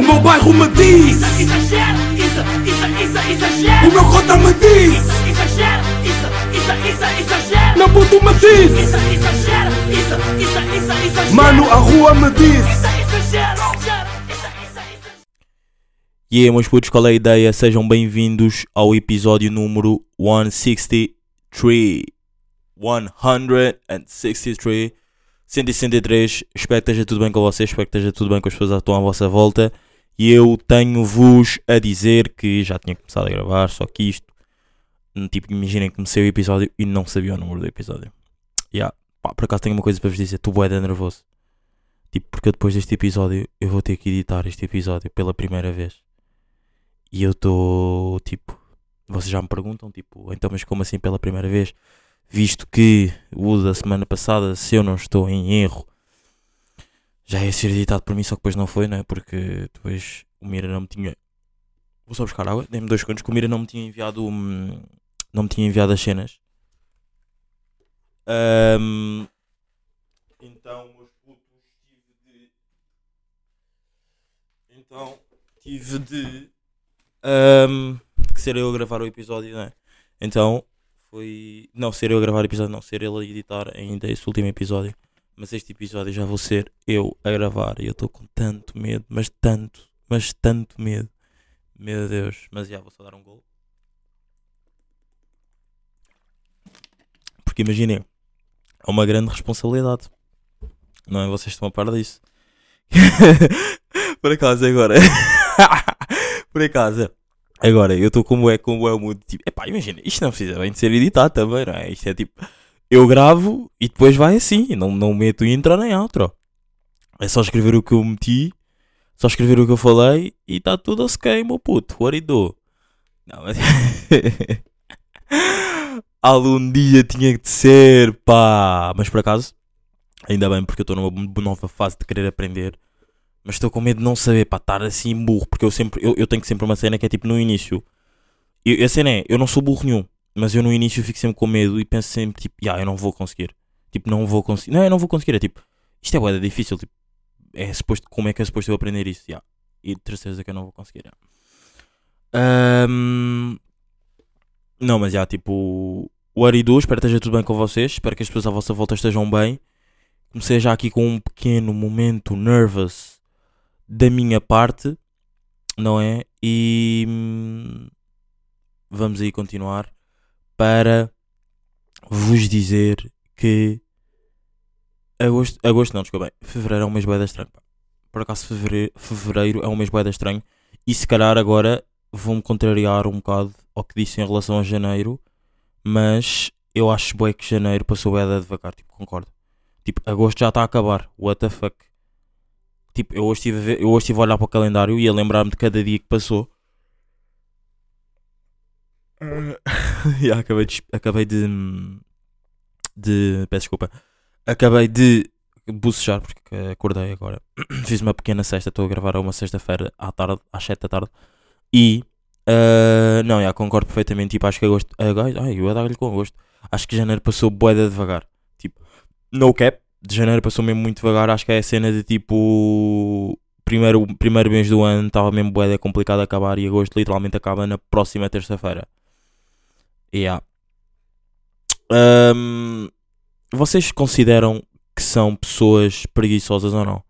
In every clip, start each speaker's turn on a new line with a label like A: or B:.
A: O meu bairro me diz
B: Isso, exagero, isso, isso, isso, exagero.
A: O meu cota me diz
B: Isso, exagero, isso, isso, isso, exagero.
A: Meu puto me diz
B: Isso, exagero, isso, isso, exagero.
A: Mano, a rua me diz
B: Isso, exagero.
C: E aí, meus putos, qual é a ideia? Sejam bem-vindos ao episódio número 163. 163. 163. Espero que esteja tudo bem com vocês. Espero que esteja tudo bem com as pessoas que estão à vossa volta. E eu tenho-vos a dizer que já tinha começado a gravar, só que isto. Tipo, imaginem que comecei o episódio e não sabia o número do episódio. Yeah. Pá, por acaso tenho uma coisa para vos dizer. Estou bué nervoso. Tipo, porque depois deste episódio eu vou ter que editar este episódio pela primeira vez. E eu estou tipo. Vocês já me perguntam, tipo, então, mas como assim pela primeira vez? Visto que o da semana passada, se eu não estou em erro, já ia ser editado por mim, só que depois não foi, né? Porque depois o Mira não me tinha. Vou só buscar água, dê-me dois segundos, que o Mira não me tinha enviado. hum, Não me tinha enviado as cenas. Ahm, Então, meus putos, tive de. Então, tive de Ahm, que ser eu a gravar o episódio, né? Então foi. Não ser eu a gravar o episódio, não ser ele a editar ainda esse último episódio. Mas este episódio já vou ser eu a gravar e eu estou com tanto medo, mas tanto, mas tanto medo. Meu Deus, mas já vou só dar um gol. Porque imaginem, é uma grande responsabilidade. Não é? Vocês estão a par disso. Por acaso agora. Por acaso. Agora, eu estou como é, como é o mundo. Tipo, epá, imagina, isto não precisa bem de ser editado também, não é? Isto é tipo, eu gravo e depois vai assim, não, não meto intro nem outro. É só escrever o que eu meti, só escrever o que eu falei e está tudo ok, meu puto. What it do? Não, mas. Algum dia tinha que ser, pá. Mas por acaso, ainda bem, porque eu estou numa nova fase de querer aprender. Mas estou com medo de não saber, para estar assim burro. Porque eu sempre eu, eu tenho sempre uma cena que é tipo no início. Eu, a cena é, eu não sou burro nenhum. Mas eu no início fico sempre com medo e penso sempre tipo, ah, eu não vou conseguir. Tipo, não vou conseguir. Não, eu não vou conseguir. É tipo, isto é bué de difícil. Tipo, é suposto, como é que é suposto eu aprender isso? Yeah. E de certeza que eu não vou conseguir. yeah. Ahm, Não, mas já, tipo, o Aridu, espero que esteja tudo bem com vocês. Espero que as pessoas à vossa volta estejam bem. Comecei já aqui com um pequeno momento nervous da minha parte, não é? E hum, vamos aí continuar para vos dizer que agosto, agosto não, desculpa, bem, fevereiro é um mês da estranho. Por acaso fevereiro, fevereiro é um mês da estranho e se calhar agora vou-me contrariar um bocado ao que disse em relação a janeiro, mas eu acho bué que janeiro passou bué da devagar, tipo, concordo. Tipo, agosto já está a acabar, what the fuck. Tipo, eu hoje estive a, ver- eu hoje estive a olhar para o calendário e a lembrar-me de cada dia que passou. e acabei de, acabei de, de. Peço desculpa. Acabei de bocejar porque acordei agora. Fiz uma pequena sexta, estou a gravar a uma sexta-feira à tarde, às 7 da tarde. E. ah, não, já concordo perfeitamente. Tipo, acho que agosto. agosto ai, eu ia dar-lhe com agosto. Acho que janeiro passou boeda devagar. Tipo, no cap. De janeiro passou mesmo muito devagar. Acho que é a cena de tipo. Primeiro, primeiro mês do ano estava mesmo boeda complicado a acabar e agosto literalmente acaba na próxima terça-feira. Yeah. Ahm, vocês consideram que são pessoas preguiçosas ou não?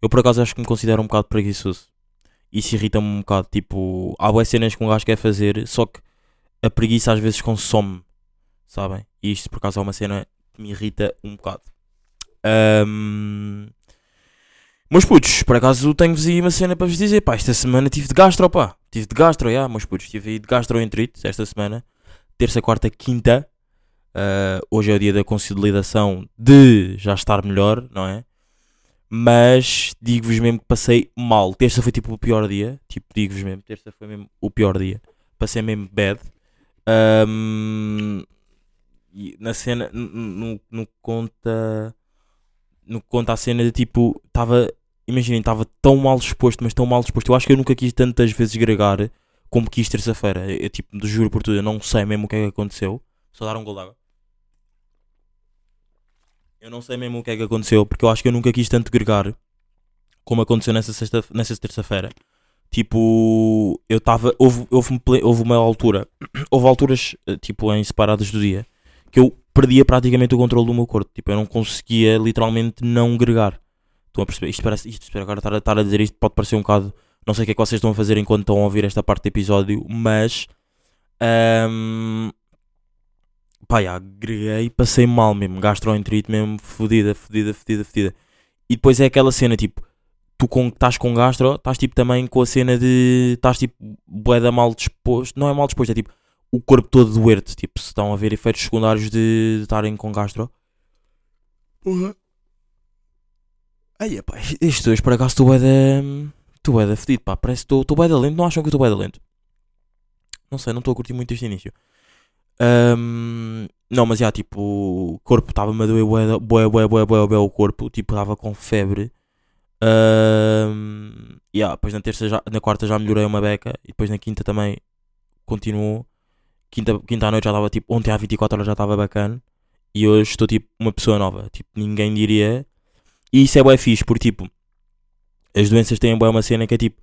C: Eu por acaso acho que me considero um bocado preguiçoso. Isso irrita-me um bocado. Tipo, há boas cenas que um gajo quer fazer, só que a preguiça às vezes consome, sabem? E isto por acaso é uma cena que me irrita um bocado. Ahm, Meus putos, por acaso tenho-vos aí uma cena para vos dizer. Pá, esta semana tive de gastro, pá. Tive de gastro, já, meus putos. Tive aí de gastroenterite esta semana. Terça, quarta, quinta. Ah, hoje é o dia da consolidação de já estar melhor, não é? Mas digo-vos mesmo que passei mal. Terça foi tipo o pior dia. Tipo, digo-vos mesmo, terça foi mesmo o pior dia. Passei mesmo bad. Ahm, e na cena, no, no conta. No conta a cena de tipo, estava. Imaginem, estava tão mal disposto, mas tão mal disposto. Eu acho que eu nunca quis tantas vezes gregar como quis terça-feira. Eu, tipo, juro por tudo, eu não sei mesmo o que é que aconteceu. Só dar um gol d'água. Eu não sei mesmo o que é que aconteceu, porque eu acho que eu nunca quis tanto gregar como aconteceu nessa, sexta, nessa terça-feira. Tipo, eu estava. Houve, houve, houve uma altura. Houve alturas, eh, tipo, em separadas do dia, que eu perdia praticamente o controle do meu corpo. Tipo, eu não conseguia literalmente não gregar. Estão a perceber? Isto parece. Isto, agora estar, a- estar a dizer isto pode parecer um bocado. Não sei o que é que vocês estão a fazer enquanto estão a ouvir esta parte do episódio, mas. ahm, pá, já, greguei, passei mal mesmo. Gastroenterite mesmo, fodida, fodida, fodida, fodida. E depois é aquela cena tipo. Tu com- estás com gastro, estás tipo também com a cena de. Estás tipo bué da mal disposto. Não é mal disposto, é tipo o corpo todo doer-te. Tipo, se estão a ver efeitos secundários de de estarem com gastro. Porra. Aí, pá, isto hoje por acaso estou bué da. Estou bué da fedido, pá. Parece que estou- bué da lento. Não acham que estou bué da lento? Não sei, não estou a curtir muito este início. Ahm, não, mas já, tipo, o corpo estava-me a doer bué, bué, bué, bué, bué, o corpo. Tipo, estava com febre. Ahm, yeah, depois na terça já, na quarta já melhorei uma beca e depois na quinta também continuou. Quinta, quinta à noite já estava tipo, ontem às 24 horas já estava bacana e hoje estou tipo uma pessoa nova. Tipo, ninguém diria. E isso é bué fixe, porque tipo, as doenças têm bué uma cena que é tipo,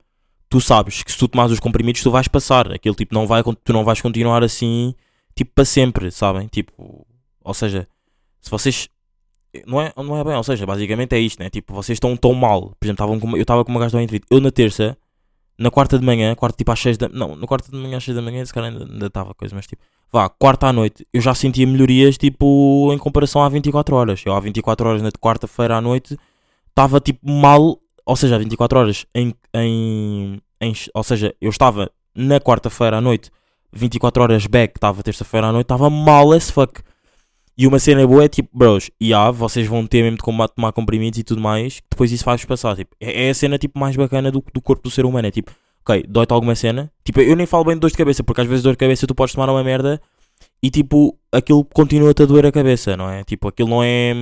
C: tu sabes que se tu tomares os comprimidos tu vais passar. Aquele tipo, não vai, tu não vais continuar assim, tipo, para sempre, sabem? Tipo, ou seja, se vocês não é, não é bem, ou seja, basicamente é isto, né? Tipo, vocês estão tão mal. Por exemplo, estavam com, eu estava com uma gastroenterite. Eu na terça, na quarta de manhã, quarta tipo às 6 da Não, na quarta de manhã às 6 da manhã, esse cara ainda ainda estava coisa, mas tipo, vá, quarta à noite, eu já sentia melhorias, tipo, em comparação a 24 horas. Eu, há 24 horas na quarta-feira à noite, estava tipo mal, ou seja, há 24 horas em. em, em ou seja, eu estava na quarta-feira à noite, 24 horas back, estava terça-feira à noite, estava mal as fuck. E uma cena boa é tipo, bros, e há, vocês vão ter mesmo de comba- tomar comprimidos e tudo mais, depois isso faz passar. Tipo, é, é a cena tipo, mais bacana do, do corpo do ser humano. É tipo, ok, dói-te alguma cena. Tipo, eu nem falo bem de dor de cabeça, porque às vezes dor de cabeça tu podes tomar uma merda e tipo, aquilo continua-te a doer a cabeça, não é? Tipo, aquilo não é.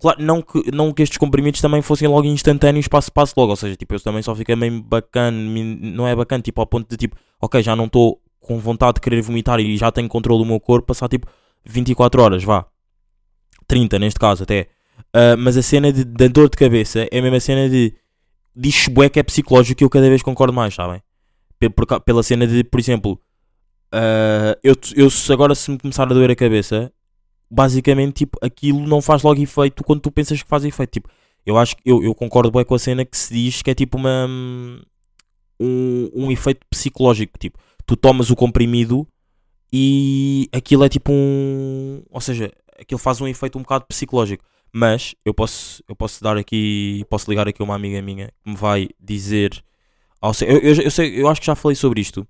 C: Claro, não que, não que estes comprimidos também fossem logo instantâneos, passo passo logo. Ou seja, tipo, eu também só fiquei meio bacana, não é bacana, tipo, ao ponto de tipo, ok, já não estou com vontade de querer vomitar e já tenho controle do meu corpo, passar tipo 24 horas, vá. 30 neste caso até. Ah, mas a cena de- da dor de cabeça é a mesma cena de diz bué que é psicológico e eu cada vez concordo mais, sabem? Pela cena de, por exemplo, ah, eu, eu agora se me começar a doer a cabeça, basicamente tipo, aquilo não faz logo efeito quando tu pensas que faz efeito. Tipo, eu acho que eu, eu concordo bem com a cena que se diz que é tipo uma um, um efeito psicológico, tipo, tu tomas o comprimido e aquilo é tipo um. Ou seja, aquilo faz um efeito um bocado psicológico. Mas eu posso, eu posso dar aqui. Posso ligar aqui uma amiga minha que me vai dizer. ao Eu, eu, eu, sei, eu acho que já falei sobre isto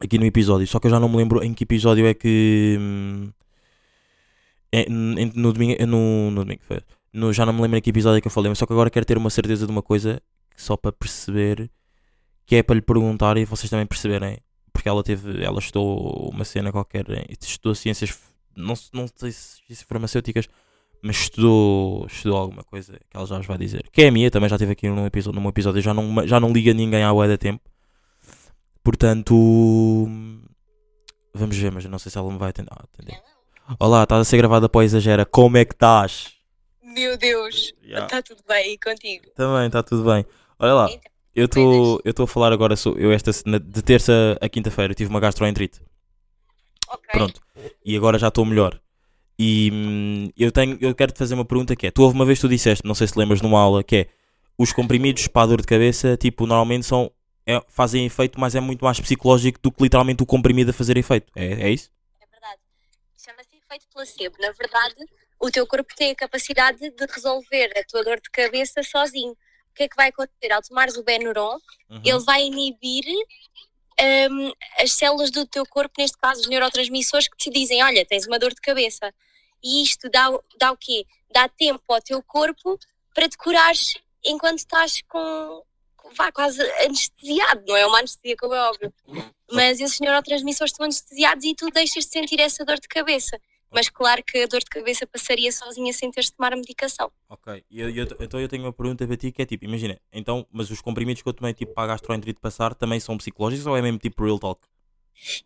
C: aqui no episódio, só que eu já não me lembro em que episódio é que. hum, no domingo. No, no domingo foi. No, já não me lembro em que episódio é que eu falei, mas só que agora quero ter uma certeza de uma coisa só para perceber que é para lhe perguntar e vocês também perceberem porque ela teve, ela estudou uma cena qualquer, estudou ciências, não, não sei se farmacêuticas, mas estudou, estudou alguma coisa que ela já vos vai dizer. Que é a minha, também já teve aqui num episódio, num episódio já não, já não liga ninguém à da tempo. Portanto, vamos ver, mas não sei se ela me vai atender. Ah, atender. Olá, estás a ser gravada para o Exagera, como é que estás?
D: Meu Deus,
C: Yeah.
D: está tudo bem e contigo?
C: Também, está tudo bem. Olha lá,
D: Então,
C: eu estou eu estou a falar agora, sou, eu esta, de terça a quinta-feira tive uma gastroenterite.
D: ok.
C: Pronto. E agora já estou melhor. E hum, eu tenho, eu quero te fazer uma pergunta que é, tu houve uma vez tu disseste, não sei se lembras numa aula, que é os comprimidos para a dor de cabeça, tipo, normalmente são é- fazem efeito, mas é muito mais psicológico do que literalmente o comprimido a fazer efeito. É, é isso?
D: Efeito placebo. Na verdade, o teu corpo tem a capacidade de resolver a tua dor de cabeça sozinho. O que é que vai acontecer? Ao tomares o Benuron,
C: Uhum.
D: ele vai inibir hum, as células do teu corpo, neste caso os neurotransmissores, que te dizem: Olha, tens uma dor de cabeça. E isto dá, o- dá o quê? Dá tempo ao teu corpo para te curares enquanto estás com. com- Vá, quase anestesiado, não é uma anestesia, como é óbvio. Mas esses neurotransmissores estão anestesiados e tu deixas de sentir essa dor de cabeça. Mas claro que a dor de cabeça passaria sozinha sem teres de tomar a medicação.
C: Ok, e eu- eu- então eu tenho uma pergunta para ti que é tipo, imagina, então, mas os comprimidos que eu tomei tipo para a gastroenterite passar também são psicológicos ou é mesmo tipo real talk?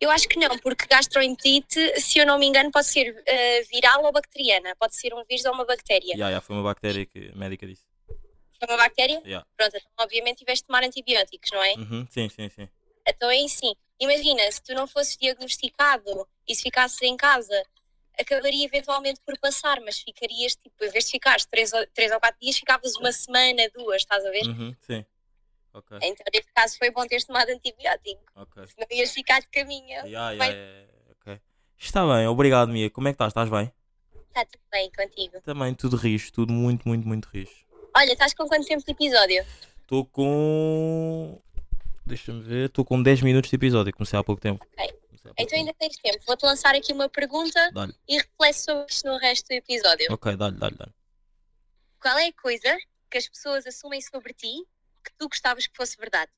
D: Eu acho que não, porque gastroenterite, se eu não me engano, pode ser eh, viral ou bacteriana. Pode ser um vírus ou uma bactéria.
C: Yeah, yeah, foi uma bactéria que a médica disse.
D: Foi uma bactéria?
C: Yeah.
D: Pronto, então obviamente tiveste de tomar antibióticos, não é?
C: Uhum, sim, sim, sim.
D: Então é assim, imagina, se tu não fosses diagnosticado e se ficasses em casa, acabaria eventualmente por passar, mas ficarias, tipo, em vez de ficares três ou, três ou quatro dias, ficavas uma semana, duas, estás a ver?
C: Uhum, sim. Ok,
D: Então, neste caso, foi bom teres tomado antibiótico,
C: ok.
D: senão ias ficar de caminho.
C: Yeah, yeah, yeah, ok. Está bem, obrigado, Mia. Como é que estás? Estás bem?
D: Está tudo bem contigo.
C: Também tudo rijo, tudo muito, muito, muito rijo.
D: Olha, estás com quanto tempo de episódio?
C: Estou com. Deixa-me ver, estou com 10 minutos de episódio, comecei há pouco tempo.
D: Ok. Então ainda tens tempo. Vou-te lançar aqui uma pergunta e reflete sobre isto no resto do episódio.
C: Ok, dá-lhe, dá-lhe, dá-lhe.
D: Qual é a coisa que as pessoas assumem sobre ti que tu gostavas que fosse verdade?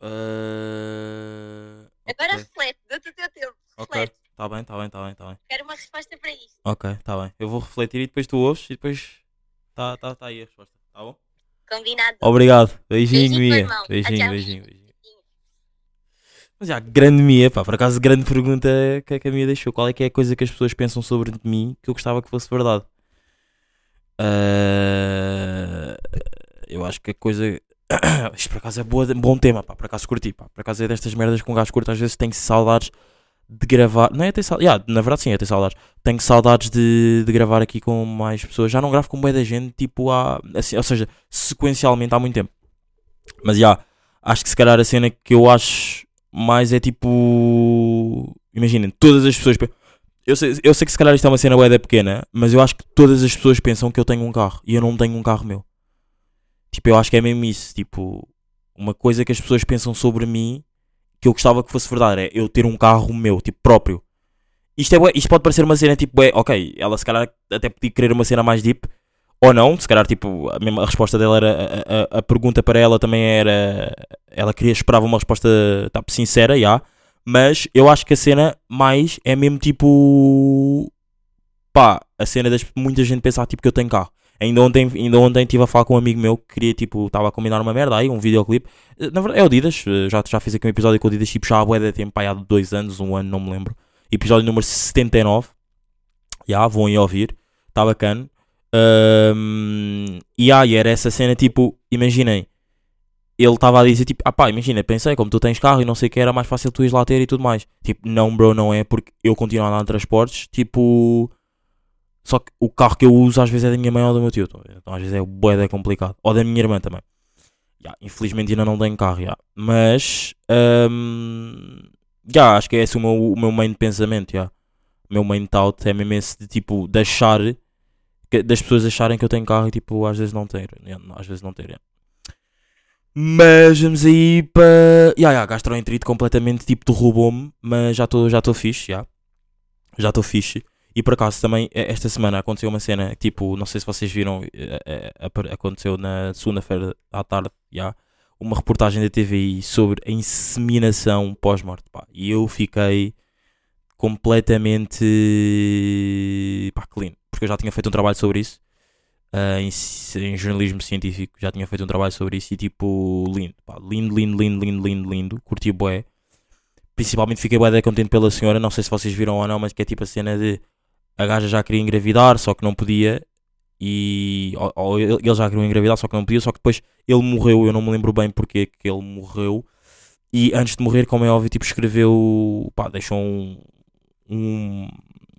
C: Uh...
D: Agora
C: ok,
D: reflete, dá-te o teu tempo.
C: ok,
D: Reflete.
C: está bem, está bem, está bem, está bem.
D: Quero uma resposta para isto.
C: Ok, está bem. Eu vou refletir e depois tu ouves e depois está tá, tá aí a resposta. Tá bom?
D: Combinado.
C: Obrigado. Beijinho,
D: Beijinho,
C: Mia. Beijinho, beijinho, beijinho. Mas já, grande Mia, pá, por acaso, grande pergunta que, a- que a Mia deixou. Qual é que é a coisa que as pessoas pensam sobre mim que eu gostava que fosse verdade? Ah, eu acho que a coisa. Isto por acaso é boa, bom tema, pá, por acaso curti, pá. Por acaso é destas merdas que um gajo curta, às vezes tem saudades de gravar. Não é ter saudades, na verdade sim, é ter saudades. Tenho saudades de, de gravar aqui com mais pessoas. Já não gravo com bem da gente, tipo, há. Assim, ou seja, sequencialmente há muito tempo. Mas já, acho que se calhar a cena que eu acho mais é tipo. Imaginem, todas as pessoas. pe- Eu sei, eu sei que se calhar isto é uma cena bué da pequena, mas eu acho que todas as pessoas pensam que eu tenho um carro e eu não tenho um carro meu. Tipo, eu acho que é mesmo isso. Tipo, uma coisa que as pessoas pensam sobre mim que eu gostava que fosse verdade é eu ter um carro meu, tipo, próprio. Isto, é isto pode parecer uma cena tipo, bué, ok, ela se calhar até podia querer uma cena mais deep, ou não, se calhar tipo, a, mesma, a resposta dela era, a, a- pergunta para ela também era, ela queria, esperava uma resposta tipo, sincera, já, mas eu acho que a cena mais é mesmo tipo, pá, a cena das muita gente pensar tipo que eu tenho carro. Ainda ontem, ainda ontem estive a falar com um amigo meu que queria, tipo, estava a combinar uma merda aí, um videoclipe. Na verdade, é o Didas, já, já fiz aqui um episódio com o Didas, tipo, já há bué de tempo, há dois anos, um ano, não me lembro. Episódio número 79. Já, vão aí ouvir, está bacana. Ahm, e aí, era essa cena, tipo, imaginem, ele estava a dizer, tipo, ah pá, imagina, pensei, como tu tens carro e não sei o que, era mais fácil tu ires lá ter e tudo mais. Tipo, não, bro, não é, porque eu continuo a andar em transportes, tipo... Só que o carro que eu uso às vezes é da minha mãe ou do meu tio. Então às vezes é bué complicado. Ou da minha irmã também. Ya, infelizmente ainda não tenho carro, ya. Mas hum, já, acho que é esse o meu, o meu main pensamento, ya. O meu main thought é mesmo esse de tipo de achar que- das pessoas acharem que eu tenho carro e tipo às vezes não ter. ya, às vezes não ter. Mas vamos aí para. Ya, ya, gastroenterite completamente tipo derrubou-me, mas já estou já tô fixe, já. Já estou fixe. E por acaso também, esta semana aconteceu uma cena, tipo, não sei se vocês viram, aconteceu na segunda-feira à tarde, já, uma reportagem da TVI sobre a inseminação pós-morte. E eu fiquei completamente, pá, clean. Porque eu já tinha feito um trabalho sobre isso, eh, em, em jornalismo científico, já tinha feito um trabalho sobre isso e, tipo, lindo, pá. Lindo, lindo, lindo, lindo, lindo, lindo. Curti bué. Principalmente fiquei bué contente pela senhora, não sei se vocês viram ou não, mas que é tipo a cena de a gaja já queria engravidar, só que não podia. E ou, ou ele já queria engravidar, só que não podia. Só que depois ele morreu. Eu não me lembro bem porque que ele morreu. E antes de morrer, como é óbvio, tipo, escreveu. Pá, deixou um, um,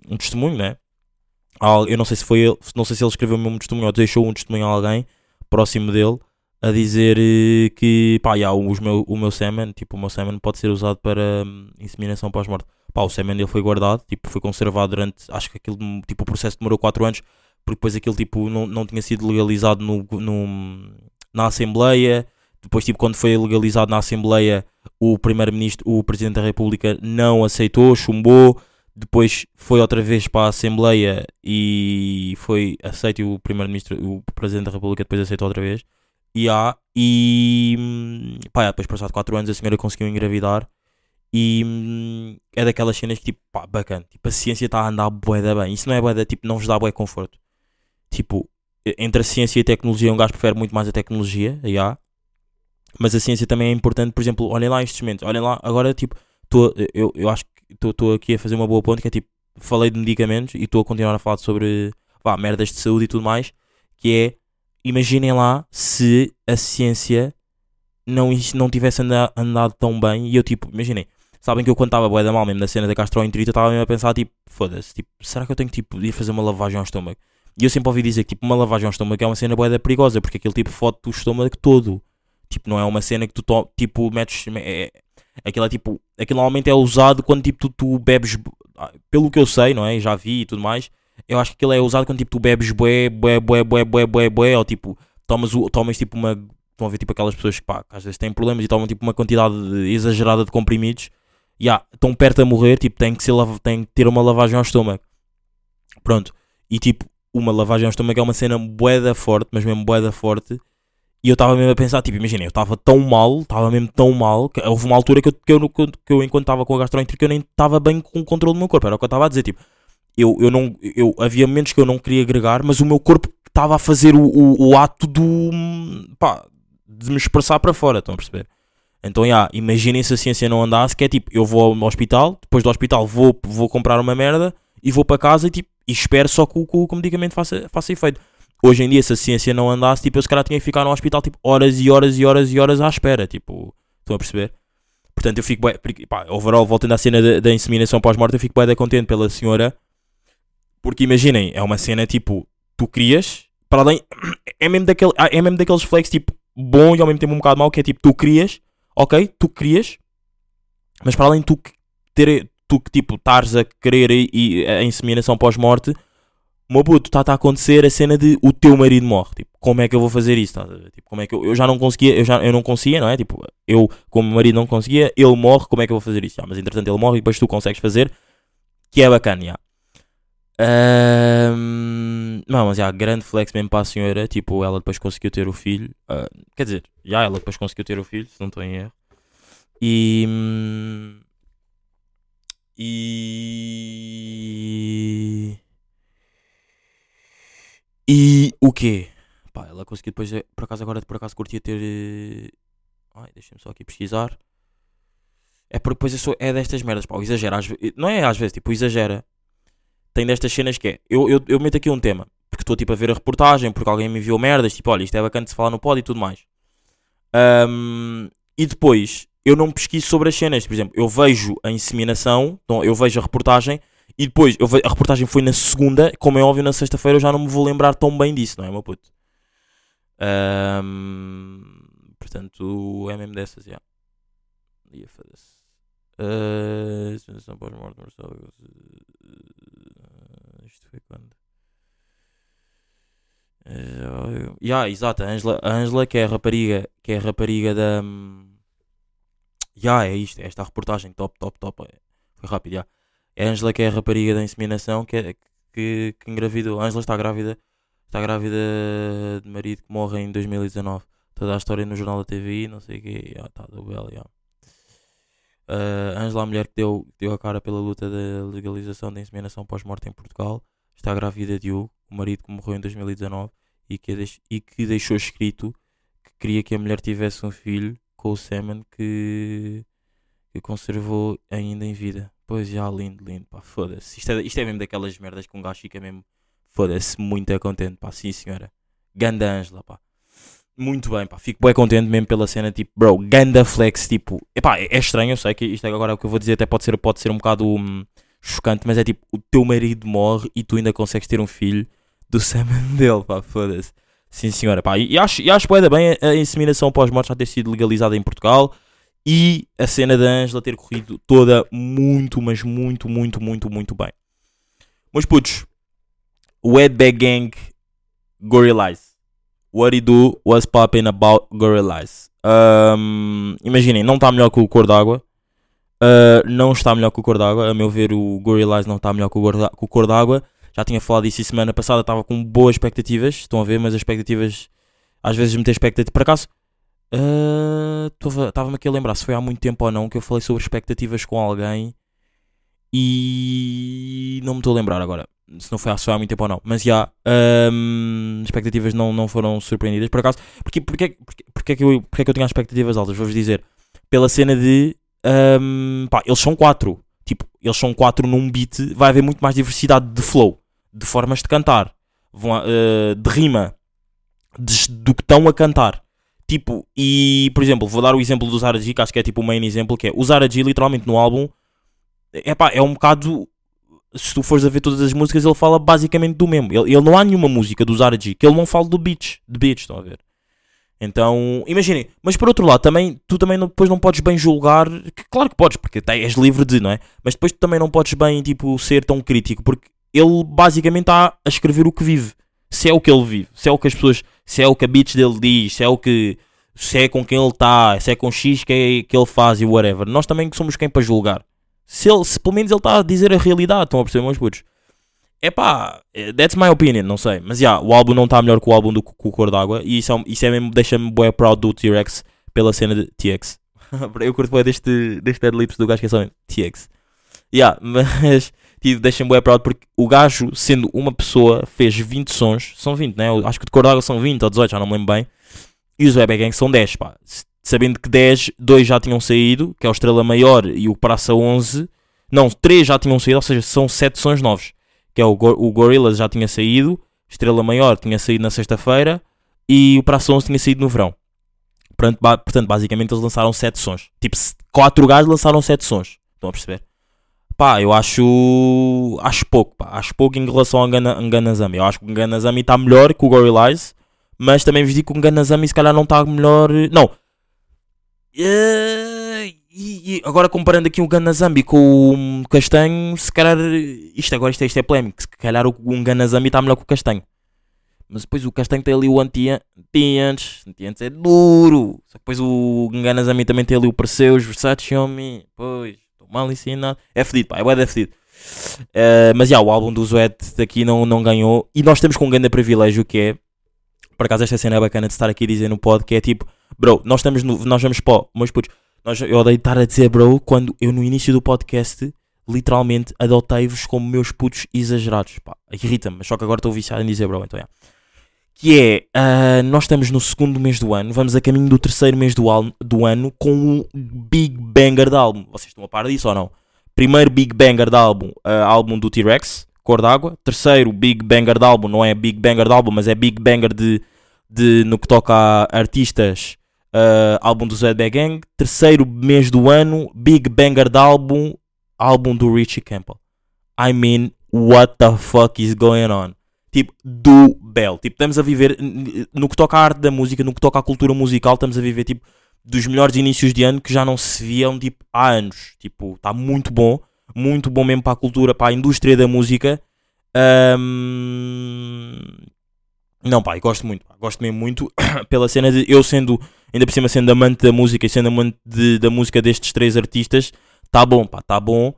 C: um testemunho, né? Eu não sei se foi ele, não sei se ele escreveu mesmo um testemunho ou deixou um testemunho a alguém próximo dele a dizer eh, que pá, já, os meu, o meu semen, tipo, o meu semen pode ser usado para hum, inseminação pós-morte. Pá, o semen dele foi guardado, tipo, foi conservado durante, acho que aquilo, tipo, o processo demorou 4 anos, porque depois aquilo, tipo, não, não tinha sido legalizado no, no- na Assembleia, depois, tipo, quando foi legalizado na Assembleia, o Primeiro-Ministro, o Presidente da República não aceitou, chumbou, depois foi outra vez para a Assembleia e foi aceito e o Primeiro-Ministro, o Presidente da República depois aceitou outra vez. E há, e hum, pá, depois passado 4 anos a senhora conseguiu engravidar e hum, é daquelas cenas que tipo, pá, bacana, tipo, a ciência está a andar bué da bem, isso não é bué da, tipo, não vos dá bué conforto, tipo, e- entre a ciência e a tecnologia um gajo prefere muito mais a tecnologia, já, mas a ciência também é importante, por exemplo, olhem lá estes momentos, olhem lá, agora tipo, tô, eu, eu acho que estou aqui a fazer uma boa ponte, que é tipo, falei de medicamentos e estou a continuar a falar sobre, vá, merdas de saúde e tudo mais, Que é, imaginem lá se a ciência não, não tivesse anda- andado tão bem e eu tipo, imaginem, sabem que eu quando estava bué da mal mesmo na cena da gastroenterite, eu estava mesmo a pensar tipo, foda-se, tipo, será que eu tenho tipo, ir fazer uma lavagem ao estômago? E eu sempre ouvi dizer que tipo, uma lavagem ao estômago é uma cena bué da perigosa, porque aquele tipo fode o estômago todo. Tipo, não é uma cena que tu tipo metes. É, é- aquilo é tipo. Aquilo normalmente é usado quando tipo tu, tu bebes. ah, Pelo que eu sei, não é? Já vi e tudo mais. Eu acho que aquilo é usado quando tipo tu bebes bué, bué, bué, bué, bué, bué, bué, ou tipo, tomas, tomas tipo uma. A ver tipo aquelas pessoas que pá, às vezes têm problemas e tomam tipo uma quantidade exagerada de comprimidos. E ah, estão perto a morrer, tipo, tem que, ser, tem que ter uma lavagem ao estômago. Pronto. E tipo, uma lavagem ao estômago é uma cena boeda forte, mas mesmo boeda forte. E eu estava mesmo a pensar, tipo, imagina, eu estava tão mal, estava mesmo tão mal, que houve uma altura que eu, que eu, que eu enquanto estava com a gastroenterite, eu nem estava bem com o controle do meu corpo. Era o que eu estava a dizer, tipo, eu, eu não, eu, havia momentos que eu não queria agregar, mas o meu corpo estava a fazer o, o, o ato do, pá, de me expressar para fora, estão a perceber? Então, já, imaginem se a ciência não andasse, que é tipo, eu vou ao hospital, depois do hospital vou, vou comprar uma merda e vou para casa e, tipo, e espero só que o que o medicamento faça, faça efeito. Hoje em dia, se a ciência não andasse, tipo, eu se calhar tinha que ficar no hospital, tipo, horas e horas e horas e horas à espera, tipo, estão a perceber? Portanto, eu fico bem, pá, overall, voltando à cena da, da inseminação pós-morte, eu fico bem contente pela senhora, porque imaginem, é uma cena, tipo, tu crias, para além, é mesmo, daquele, é mesmo daqueles flex, tipo, bom e ao mesmo tempo um bocado mau, que é tipo, tu crias, ok, tu crias, mas para além de tu ter, tu que tipo estares a querer e, e a inseminação pós-morte, meu puto, está a acontecer a cena de o teu marido morre. Tipo, como é que eu vou fazer isso? Tipo, como é que eu, eu já não conseguia, eu já eu não conseguia, não é? Tipo, eu como marido não conseguia, ele morre, como é que eu vou fazer isso? Mas entretanto ele morre e depois tu consegues fazer, que é bacana, já. Ahm, não, mas já, grande flex mesmo para a senhora. Tipo, ela depois conseguiu ter o filho. Ah, quer dizer, já ela depois conseguiu ter o filho, se não estou em erro. E. hum, E. E o quê? Pá, ela conseguiu depois, eh, por acaso agora por acaso curtia ter. eh, Ai, deixa-me só aqui pesquisar. É porque depois eu sou, é destas merdas, pá, o exagera. Às, ve- não é às vezes, tipo, exagera. Tem destas cenas que é. Eu, eu, eu meto aqui um tema, porque estou tipo a ver a reportagem, porque alguém me enviou merdas, tipo, olha, isto é bacana de se falar no pod e tudo mais. Ahm, e depois eu não pesquiso sobre as cenas. Por exemplo, eu vejo a inseminação, então eu vejo a reportagem e depois eu a reportagem foi na segunda, como é óbvio, na sexta-feira eu já não me vou lembrar tão bem disso, não é, meu puto? Ahm, portanto, é mesmo dessas, já. Ia foda-se. Ah, inseminação pós-morte, Marcelo. Ah, Isto foi quando? Uh, yeah, exato, a Angela, a Angela que é a rapariga, que é a rapariga da. Ya, é isto, é esta reportagem, top, top, top. Foi rápido, já. É Angela que é a rapariga da inseminação que, é- que, que engravidou. Angela está grávida, está grávida de marido que morre em 2019. Toda a história no jornal da TVI, não sei o quê, está do belo. Uh, a Angela, a mulher que deu, deu a cara pela luta da legalização da inseminação pós-morte em Portugal, está grávida de Hugo, o marido que morreu em 2019 e que, deix- e que deixou escrito que queria que a mulher tivesse um filho com o semen que, que conservou ainda em vida. Pois já, lindo, lindo, pá, foda-se. Isto é, isto é mesmo daquelas merdas que um gajo fica mesmo, foda-se, muito contente, pá, sim senhora. Ganda Angela, pá. Muito bem, pá, fico bem contente mesmo pela cena, tipo, bro, ganda flex, tipo, epá, é, é estranho, eu sei que isto agora é o que eu vou dizer até pode ser, pode ser um bocado hum, chocante, mas é tipo, o teu marido morre e tu ainda consegues ter um filho do semen dele, pá, foda-se. Sim senhora, pá, e, e acho, e acho bem a inseminação pós-morte já ter sido legalizada em Portugal e a cena da Angela ter corrido toda muito, mas muito, muito, muito, muito bem. Meus putos, Wetbag Gang Gorillaz. What he do was popping about Gorillaz. Um, imaginem, não está melhor que o Cor d'Água. Uh, não está melhor que o Cor d'Água. A meu ver, o Gorillaz não está melhor que o, o Cor d'Água. Já tinha falado disso semana passada. Estava com boas expectativas. Estão a ver, mas as expectativas. Às vezes meter expectativas. Por acaso, uh, estava-me aqui a lembrar se foi há muito tempo ou não que eu falei sobre expectativas com alguém. E não me estou a lembrar agora se não foi há, só há muito tempo ou não, mas já hum, expectativas não, não foram surpreendidas por acaso. Porque, porque, porque, porque, é que eu, porque é que eu tinha expectativas altas? Vou-vos dizer, pela cena de hum, pá, eles são quatro, tipo, eles são quatro num beat, vai haver muito mais diversidade de flow, de formas de cantar, vão, eh, de rima, des- do que estão a cantar. Tipo, e por exemplo, vou dar o exemplo do Zara G, que acho que é tipo o main exemplo, que é o Zara G, literalmente no álbum, epá, é um bocado. Se tu fores a ver todas as músicas, ele fala basicamente do mesmo. Ele, ele não há nenhuma música do Zara G que ele não fale do beach, de beach, estão a ver? Então, imaginem, mas por outro lado, também, tu também não- depois não podes bem julgar, que, claro que podes, porque até és livre de, não é? Mas depois tu também não podes bem, tipo, ser tão crítico, porque ele basicamente está a escrever o que vive. Se é o que ele vive, se é o que as pessoas, se é o que a beats dele diz, se é o que, se é com quem ele está, se é com X que, que ele faz e whatever. Nós também somos quem para julgar. Se, ele, se pelo menos ele está a dizer a realidade, estão a perceber, meus putos? É pá, that's my opinion, não sei. Mas já, o álbum não está melhor que o álbum do com o Cor d'Água. E isso é, isso é mesmo, deixa-me bué proud do T-Rex pela cena de TX. Eu curto bué deste, deste deadlips do gajo que é só TX. Yeah, mas tipo, deixa-me bué proud porque o gajo, sendo uma pessoa, fez 20 sons. São 20, né? Eu acho que de Cor são 20 ou 18, já não me lembro bem. E os Web Gang são 10, pá. Sabendo que 10, 2 já tinham saído, que é o Estrela Maior e o Praça 11. Não, 3 já tinham saído, ou seja, são 7 sons novos. Que é o, Go o Gorillaz já tinha saído, Estrela Maior tinha saído na sexta-feira e o Praça 11 tinha saído no verão. Portanto, ba- portanto basicamente eles lançaram 7 sons. Tipo, 4 gajos lançaram 7 sons. Estão a perceber? Pá, eu acho. Acho pouco, pá. Acho pouco em relação ao Ngana- Nganazami. Eu acho que o Nganazami está melhor que o Gorillaz. Mas também vos digo que o Nganazami se calhar não está melhor. Não. Eh, e, e agora comparando aqui o Ganazambi com o Castanho, se calhar. Isto agora isto, é- isto é polémico. Se calhar o, o está melhor que o Castanho. Mas depois o Castanho tem ali o anti- anti-antes. Anti-antes é duro. Só que depois o Ganazami também tem ali o Perseus, Versace Homem. Pois, mal ensinado. É fedido, pá, é bué fedido. Eh, mas já, o álbum do Zuet daqui não, não ganhou. E nós temos com um grande privilégio que é. Por acaso esta cena é bacana de estar aqui a dizer no pod que é tipo, bro, nós estamos no, nós vamos o- meus putos, nós, eu odeio estar a dizer bro quando eu no início do podcast literalmente adotei-vos como meus putos exagerados, pá, irrita-me, mas só que agora estou viciado em dizer bro, então é. Que é, ah, nós estamos no segundo mês do ano, vamos a caminho do terceiro mês do, do ano com um big banger de álbum. Vocês estão a par disso ou não? Primeiro big banger de álbum, ah, álbum do T-Rex, Cor d'Água. Terceiro big banger de álbum, não é big banger de álbum, mas é big banger de, de no que toca a artistas, ah, álbum do Zed Gang. Terceiro mês do ano, big banger de álbum, álbum do Richie Campbell. I mean, what the fuck is going on? Tipo, do bel. Tipo, estamos a viver, no que toca à arte da música, no que toca à cultura musical, estamos a viver, tipo, dos melhores inícios de ano que já não se viam, tipo, há anos. Tipo, está muito bom. Muito bom mesmo para a cultura, para a indústria da música. Ahm, Não, pá, gosto muito. pá, Gosto mesmo muito pela cena de eu sendo, ainda por cima sendo amante da música e sendo amante de- da música destes três artistas, tá bom, pá, tá bom.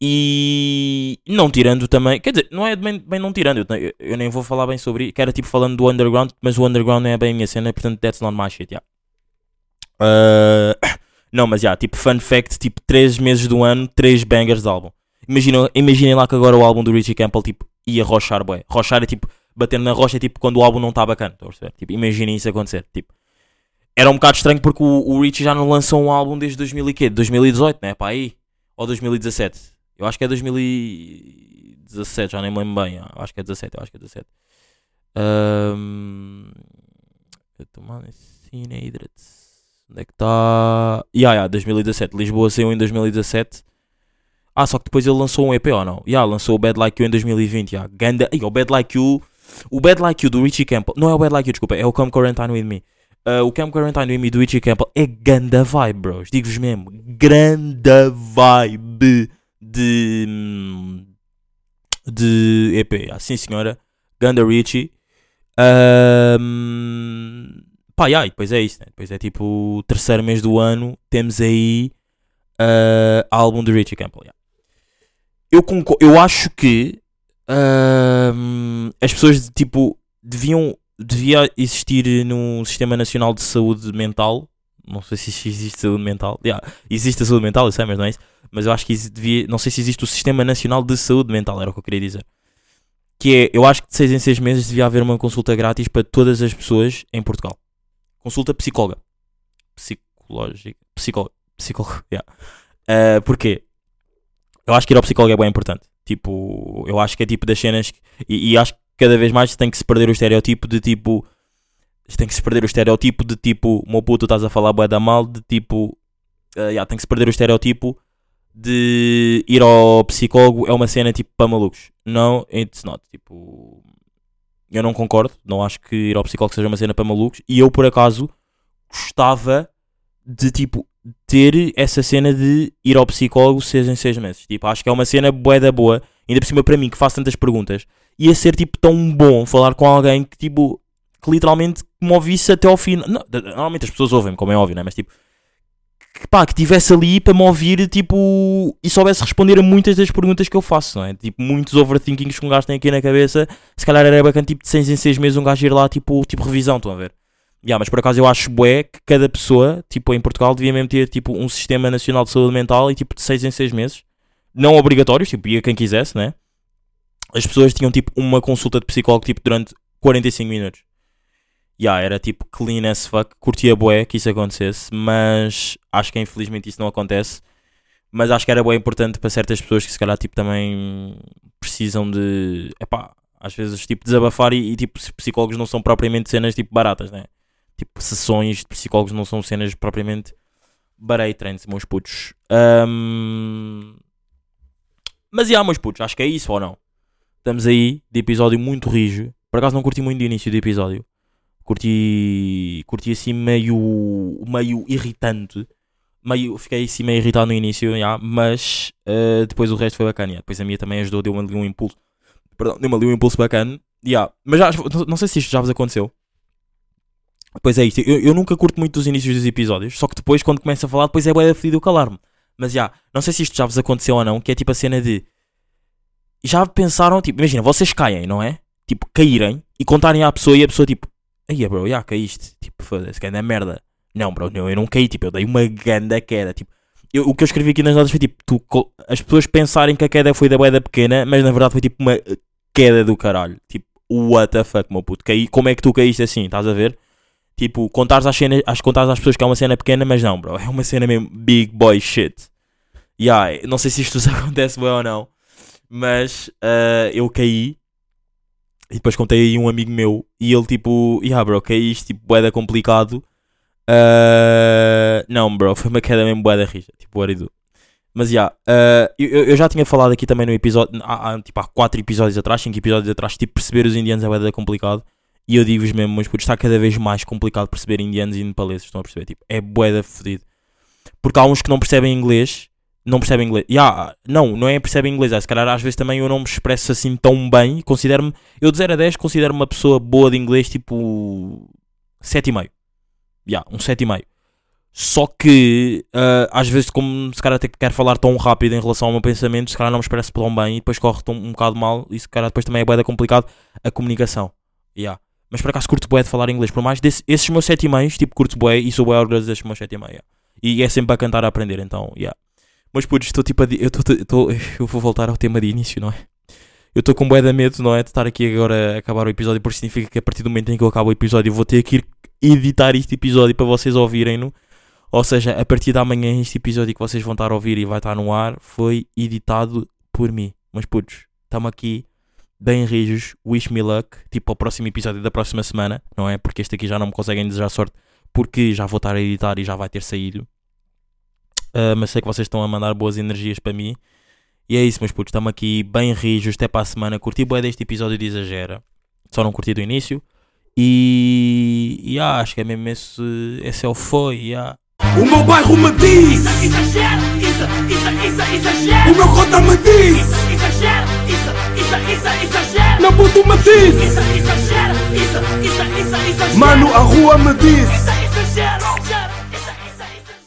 C: E não tirando também, quer dizer, não é bem, bem não tirando, eu, eu nem vou falar bem sobre que era tipo falando do underground, mas o underground não é bem a minha cena, portanto, that's not my shit, yeah. Ah, não, mas já, tipo, fun fact, tipo, 3 meses do ano, 3 bangers de álbum. Imaginem, imaginem lá que agora o álbum do Richie Campbell, tipo, ia rochar, bué. Rochar é tipo, bater na rocha é tipo quando o álbum não está bacana, estão a perceber? Tipo, imaginem isso acontecer, tipo. Era um bocado estranho porque o, o Richie já não lançou um álbum desde 2000 e quê? 2018, né? Pá, aí. Ou 2017. Eu acho que é 2017, já nem me lembro bem. Acho que é 17, eu acho que é 17. Ahm, eu tô mal assim, né, hidrates. Onde é que está? Ya, ya, 2017. Lisboa saiu em 2017. Ah, só que depois ele lançou um EP ou não? Ya, lançou o Bad Like You em 2020. Ya, ganda. Ih, o Bad Like You. O Bad Like You do Richie Campbell. Não é o Bad Like You, desculpa. É o Come Quarantine With Me. Ah, o Come Quarantine With Me do Richie Campbell é ganda vibe, bros. Digo-vos mesmo. Granda vibe de. De EP. Ah, sim, senhora. Ganda Richie. Ahm, pá, yeah, depois é isso, né? Depois é tipo o terceiro mês do ano. Temos aí. ah, álbum de Richie Campbell. yeah. Eu, concor- eu acho que as pessoas tipo deviam devia existir num sistema nacional de saúde mental. Não sei se existe saúde mental. Yeah, existe a saúde mental, eu sei, mas não é isso. Mas eu acho que devia, não sei se existe o sistema nacional de saúde mental, era o que eu queria dizer. Que é, eu acho que de 6 em 6 meses devia haver uma consulta grátis para todas as pessoas em Portugal. Consulta psicóloga. Psicológica. Psicóloga. Psicóloga, yeah. Ah, porquê? Eu acho que ir ao psicólogo é bem importante. Tipo, eu acho que é tipo das cenas. que- e, e acho que cada vez mais tem que se perder o estereotipo de tipo. tem que se perder o estereotipo de tipo, meu puto, estás a falar bué da mal, de tipo, ah, yeah, tem que se perder o estereotipo de ir ao psicólogo é uma cena tipo para malucos. Não, it's not. Tipo, eu não concordo. Não acho que ir ao psicólogo seja uma cena para malucos. E eu, por acaso, gostava de tipo ter essa cena de ir ao psicólogo seis em seis meses. Tipo, acho que é uma cena bué da boa. Ainda por cima para mim que faço tantas perguntas. Ia ser tipo tão bom falar com alguém que tipo que literalmente me ouvisse até ao fim. Normalmente as pessoas ouvem-me, como é óbvio, né? Mas tipo que pá, que estivesse ali para me ouvir, tipo, e soubesse responder a muitas das perguntas que eu faço, não é? Tipo, muitos overthinkings que um gajo tem aqui na cabeça, se calhar era bacana, tipo, de 6 em 6 meses um gajo ir lá, tipo, tipo revisão, estão a ver? Yeah, mas por acaso eu acho bué que cada pessoa, tipo, em Portugal, devia mesmo ter, tipo, um sistema nacional de saúde mental e, tipo, de 6 em 6 meses, não obrigatórios, tipo, ia quem quisesse, né? As pessoas tinham, tipo, uma consulta de psicólogo, tipo, durante 45 minutos yeah, era tipo clean as fuck. Curtia bué que isso acontecesse, mas acho que infelizmente isso não acontece. Mas acho que era bué importante para certas pessoas que se calhar tipo também precisam de. Epá, às vezes tipo desabafar e, e tipo psicólogos não são propriamente cenas tipo baratas, né? Tipo sessões de psicólogos não são cenas propriamente bareitrens, meus putos. Um... Mas e yeah, meus putos, acho que é isso ou não? Estamos aí de episódio muito rijo. Por acaso não curti muito do início do episódio curti, curti assim meio, meio irritante. Meio, fiquei assim meio irritado no início, yeah, mas uh, depois o resto foi bacana. Yeah. Depois a minha também ajudou, deu-me ali um impulso. Perdão, deu-me ali um impulso bacana. Yeah. Mas já, não sei se isto já vos aconteceu. Pois é isto, eu, eu nunca curto muito os inícios dos episódios, só que depois quando começa a falar, depois é bué fedido o calar-me. Mas já, yeah, não sei se isto já vos aconteceu ou não, que é tipo a cena de... Já pensaram, tipo, imagina, vocês caem, não é? Tipo, caírem e contarem à pessoa e a pessoa tipo, Aí, bro, já caíste. Tipo, foda-se, que é merda. Não, bro, não, eu não caí. Tipo, eu dei uma ganda queda. Tipo, eu, o que eu escrevi aqui nas notas foi tipo, tu, as pessoas pensarem que a queda foi da boeda pequena, mas na verdade foi tipo uma queda do caralho. Tipo, what the fuck, meu puto. Caí, como é que tu caíste assim? Estás a ver? Tipo, contares às, cenas, às, contares às pessoas que é uma cena pequena, mas não, bro. É uma cena mesmo big boy shit. Yeah, não sei se isto acontece bem ou não. Mas uh, eu caí e depois contei aí um amigo meu e ele tipo, yeah bro, que é isto, tipo, boeda complicado. Uh, não, bro, foi uma queda mesmo boeda rija, tipo, arido. Mas já, yeah, uh, eu, eu, já tinha falado aqui também no episódio, há, há, tipo, há 4 episódios atrás, 5 episódios atrás, tipo, perceber os indianos é boeda complicado. E eu digo-vos mesmo, mas está cada vez mais complicado perceber indianos e nepaleses, estão a perceber? Tipo, é boeda fodido. Porque há uns que não percebem inglês não percebe inglês. Yeah, não, não é percebe inglês. É, se calhar às vezes também eu não me expresso assim tão bem. Considero-me, eu de 0 a 10 considero-me uma pessoa boa de inglês tipo 7,5. Yeah, um 7,5. Só que uh, às vezes, como se calhar até quero falar tão rápido em relação ao meu pensamento, se calhar não me expresso tão bem e depois corre tão, um bocado mal. E se calhar depois também é boeda complicado a comunicação. Yeah. Mas por acaso curto boé de falar inglês. Por mais desse, esses meus 7,5, tipo curto boé e sou boé orgulhoso desses meus 7,5. Yeah. E é sempre a cantar a aprender, então, yeah. Mas putz, estou tipo a. Eu, tô, tô, eu vou voltar ao tema de início, não é? Eu estou com bué de medo, não é? De estar aqui agora a acabar o episódio, porque significa que a partir do momento em que eu acabo o episódio, eu vou ter que ir editar este episódio para vocês ouvirem-no. Ou seja, a partir da manhã, este episódio que vocês vão estar a ouvir e vai estar no ar foi editado por mim. Mas putz, estamos aqui bem rijos. Wish me luck. Tipo, ao próximo episódio da próxima semana, não é? Porque este aqui já não me conseguem desejar sorte, porque já vou estar a editar e já vai ter saído. Uh, mas sei que vocês estão a mandar boas energias para mim. E é isso, meus putos. Estamos aqui bem rijos até para a semana. Curti bué deste episódio de Exagera. Só não curti do início. E. e ah, acho que é mesmo esse. Esse é o foi. Yeah.
A: O meu bairro me diz.
B: Exagera, isso, isso, isso, exagera.
A: O meu cota me diz.
B: Exagera, isso, isso, isso, exagera.
A: Meu puto me diz.
B: Isso, exagera, isso, isso, isso, exagera.
A: Mano, a rua me diz.